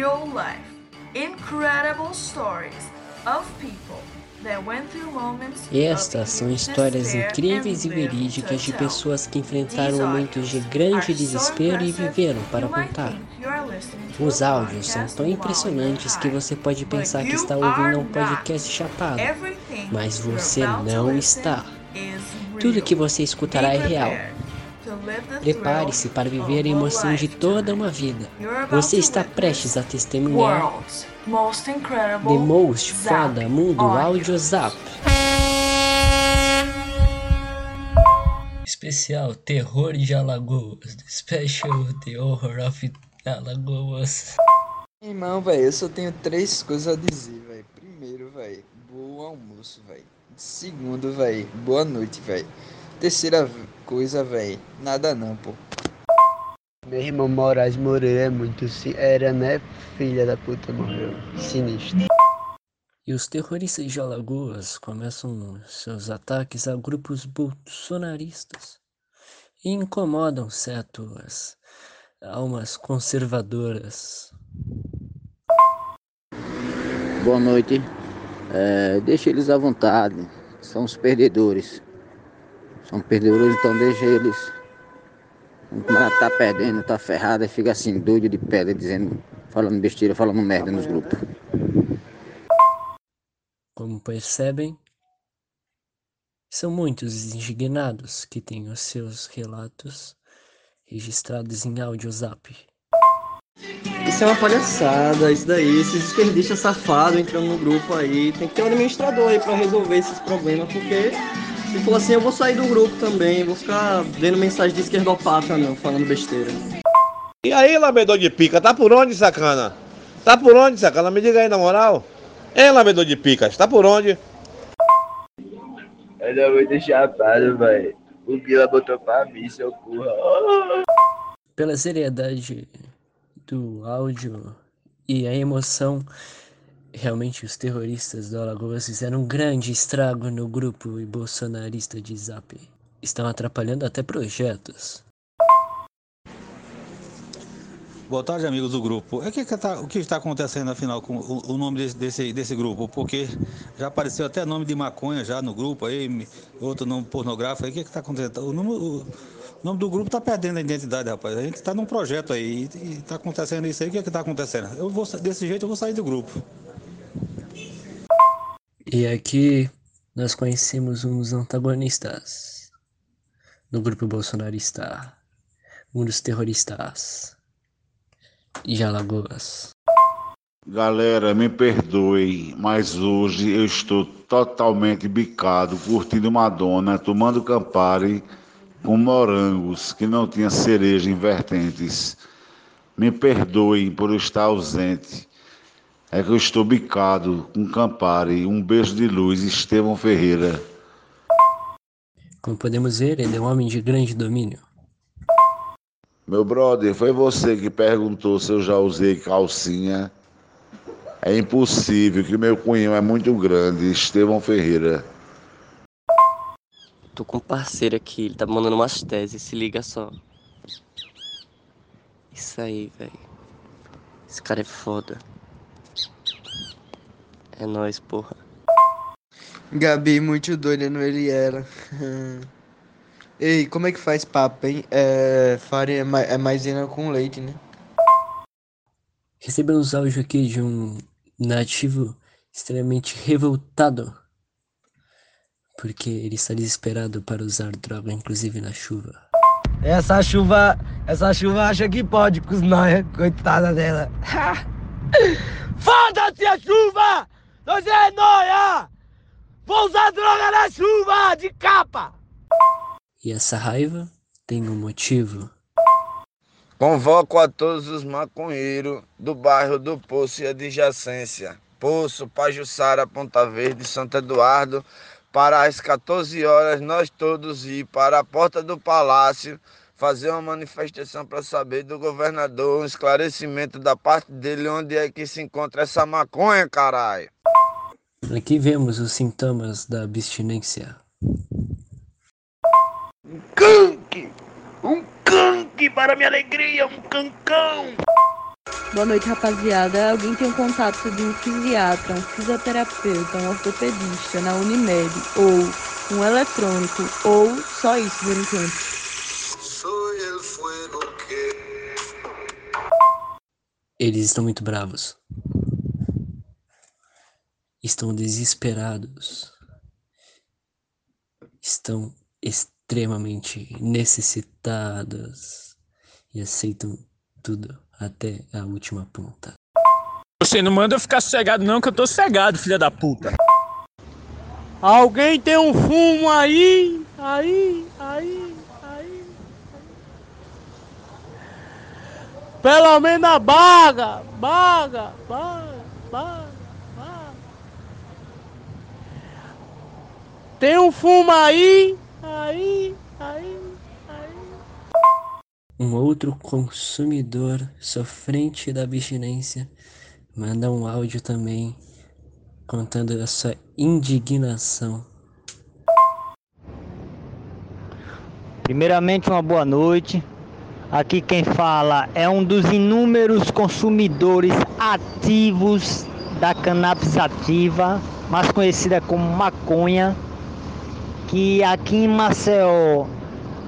real life, incredible stories of people that went through moments Estas são histórias incríveis e verídicas de pessoas que enfrentaram momentos de grande desespero e viveram para contar. Os áudios são tão impressionantes que você pode pensar que está ouvindo um podcast chapado, mas você não está. Tudo que você escutará é real. Prepare-se para viver a emoção de toda uma vida. Você está prestes a testemunhar The Most Foda Mundo Audio Zap. Especial Terror de Alagoas. Special The Horror of Alagoas. Irmão, velho, eu só tenho três coisas a dizer, velho. Primeiro, velho, bom almoço, velho. Segundo, velho, boa noite, velho. Terceira coisa, velho, nada não, pô. Meu irmão Moraes Moreira é muito. Era, né? Filha da puta, morreu. Sinistro. E os terroristas de Alagoas começam seus ataques a grupos bolsonaristas e incomodam certas almas conservadoras. Boa noite. É, deixa eles à vontade. São os perdedores. São perdedores, então deixa eles. Ela tá perdendo, tá ferrada e fica assim, doido de pedra, dizendo, falando besteira, falando merda nos grupos. Como percebem, são muitos indignados que têm os seus relatos registrados em áudio zap. Isso é uma palhaçada, isso daí, esses desperdícios safados entrando no grupo aí. Tem que ter um administrador aí pra resolver esses problemas, porque se for assim eu vou sair do grupo também, vou ficar vendo mensagem de esquerdopata não, falando besteira. E aí, lambedor de pica, tá por onde, sacana? Tá por onde, sacana? Me diga aí na moral. Hein, lambedor de picas, tá por onde? Eu não vou deixar chapado, velho. O Bila botou pra mim, seu porra. Pela seriedade do áudio e a emoção, realmente os terroristas do Alagoas fizeram um grande estrago no grupo bolsonarista de Zap. Estão atrapalhando até projetos. Boa tarde, amigos do grupo. É que que tá, o que está acontecendo afinal com o, o nome desse, desse, desse, grupo? Porque já apareceu até nome de maconha já no grupo aí, outro nome pornográfico. Aí o que está acontecendo? O nome, o nome, do grupo está perdendo a identidade, rapaz. A gente está num projeto aí e está acontecendo isso aí. O que está acontecendo? Eu vou, desse jeito eu vou sair do grupo. E aqui nós conhecemos uns antagonistas no grupo bolsonarista, um dos terroristas de Alagoas. Galera, me perdoe, mas hoje eu estou totalmente bicado, curtindo Madonna, tomando Campari com morangos que não tinha cereja em vertentes. Me perdoem por estar ausente. É que eu estou bicado com Campari. Um beijo de luz, Estevão Ferreira. Como podemos ver, ele é um homem de grande domínio. Meu brother, foi você que perguntou se eu já usei calcinha. É impossível, que meu cunhão é muito grande. Estevão Ferreira. Tô com um parceiro aqui, ele tá mandando umas teses, se liga só. Isso aí, velho. Esse cara é foda. É nóis, porra. Gabi, muito doida no ele era. Ei, como é que faz papo, hein? É, farinha é, é maisena com leite, né? Recebemos áudio aqui de um nativo extremamente revoltado. Porque ele está desesperado para usar droga, inclusive na chuva. Essa chuva, essa chuva acha que pode com os nóia, coitada dela. Foda-se a chuva! Nós é nóia! Vou usar droga na chuva, de capa! E essa raiva tem um motivo. Convoco a todos os maconheiros do bairro do Poço e adjacência. Poço, Pajuçara, Ponta Verde, Santo Eduardo, para às 14 horas nós todos ir para a porta do palácio fazer uma manifestação para saber do governador um esclarecimento da parte dele onde é que se encontra essa maconha, caralho. Aqui vemos os sintomas da abstinência. Um canque! Um canque para minha alegria, um cancão! Boa noite, rapaziada. Alguém tem um contato de um fisiatra, um fisioterapeuta, um ortopedista na Unimed ou um eletrônico ou só isso por enquanto? Eles estão muito bravos. Estão desesperados. Estão extremamente necessitados e aceitam tudo até a última ponta. Você não manda eu ficar cegado não, que eu tô cegado, filha da puta. Alguém tem um fumo aí? Aí, aí, aí. Pelo menos a baga, baga, baga, baga, baga. Tem um fumo aí? Aí, aí. Um outro consumidor sofrente da abstinência manda um áudio também contando a sua indignação. Primeiramente, uma boa noite. Aqui quem fala é um dos inúmeros consumidores ativos da cannabis ativa, mais conhecida como maconha, que aqui em Maceió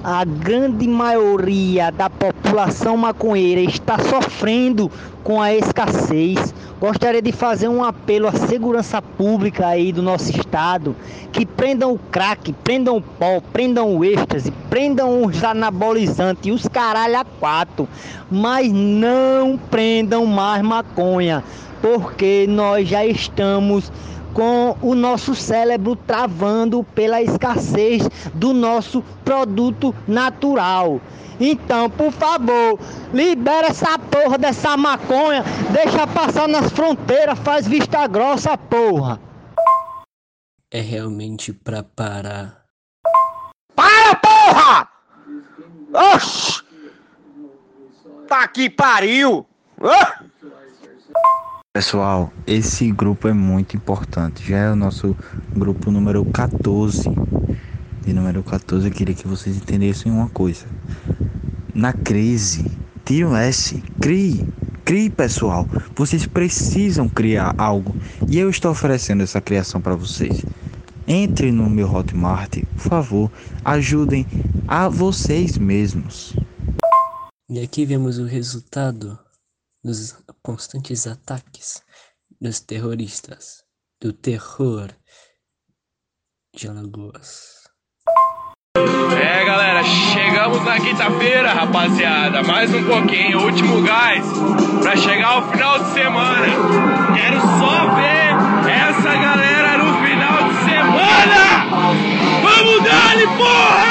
a grande maioria da população maconheira está sofrendo com a escassez. Gostaria de fazer um apelo à segurança pública aí do nosso estado, que prendam o crack, prendam o pó, prendam o êxtase, prendam os anabolizantes e os caralho a quatro, mas não prendam mais maconha, porque nós já estamos com o nosso cérebro travando pela escassez do nosso produto natural. Então, por favor, libera essa porra dessa maconha, deixa passar nas fronteiras, faz vista grossa, porra. É realmente pra parar. Para, porra! Oxi! Tá que pariu! Ah! Pessoal, esse grupo é muito importante. Já é o nosso grupo número 14. De número 14, eu queria que vocês entendessem uma coisa. Na crise, tire um S, crie, crie, pessoal. Vocês precisam criar algo e eu estou oferecendo essa criação para vocês. Entre no meu Hotmart, por favor, ajudem a vocês mesmos. E aqui vemos o resultado dos constantes ataques dos terroristas, do terror de Alagoas. É galera, chegamos na quinta-feira, rapaziada. Mais um pouquinho, último gás para chegar ao final de semana. Quero só ver essa galera no final de semana. Vamos dar-lhe, porra!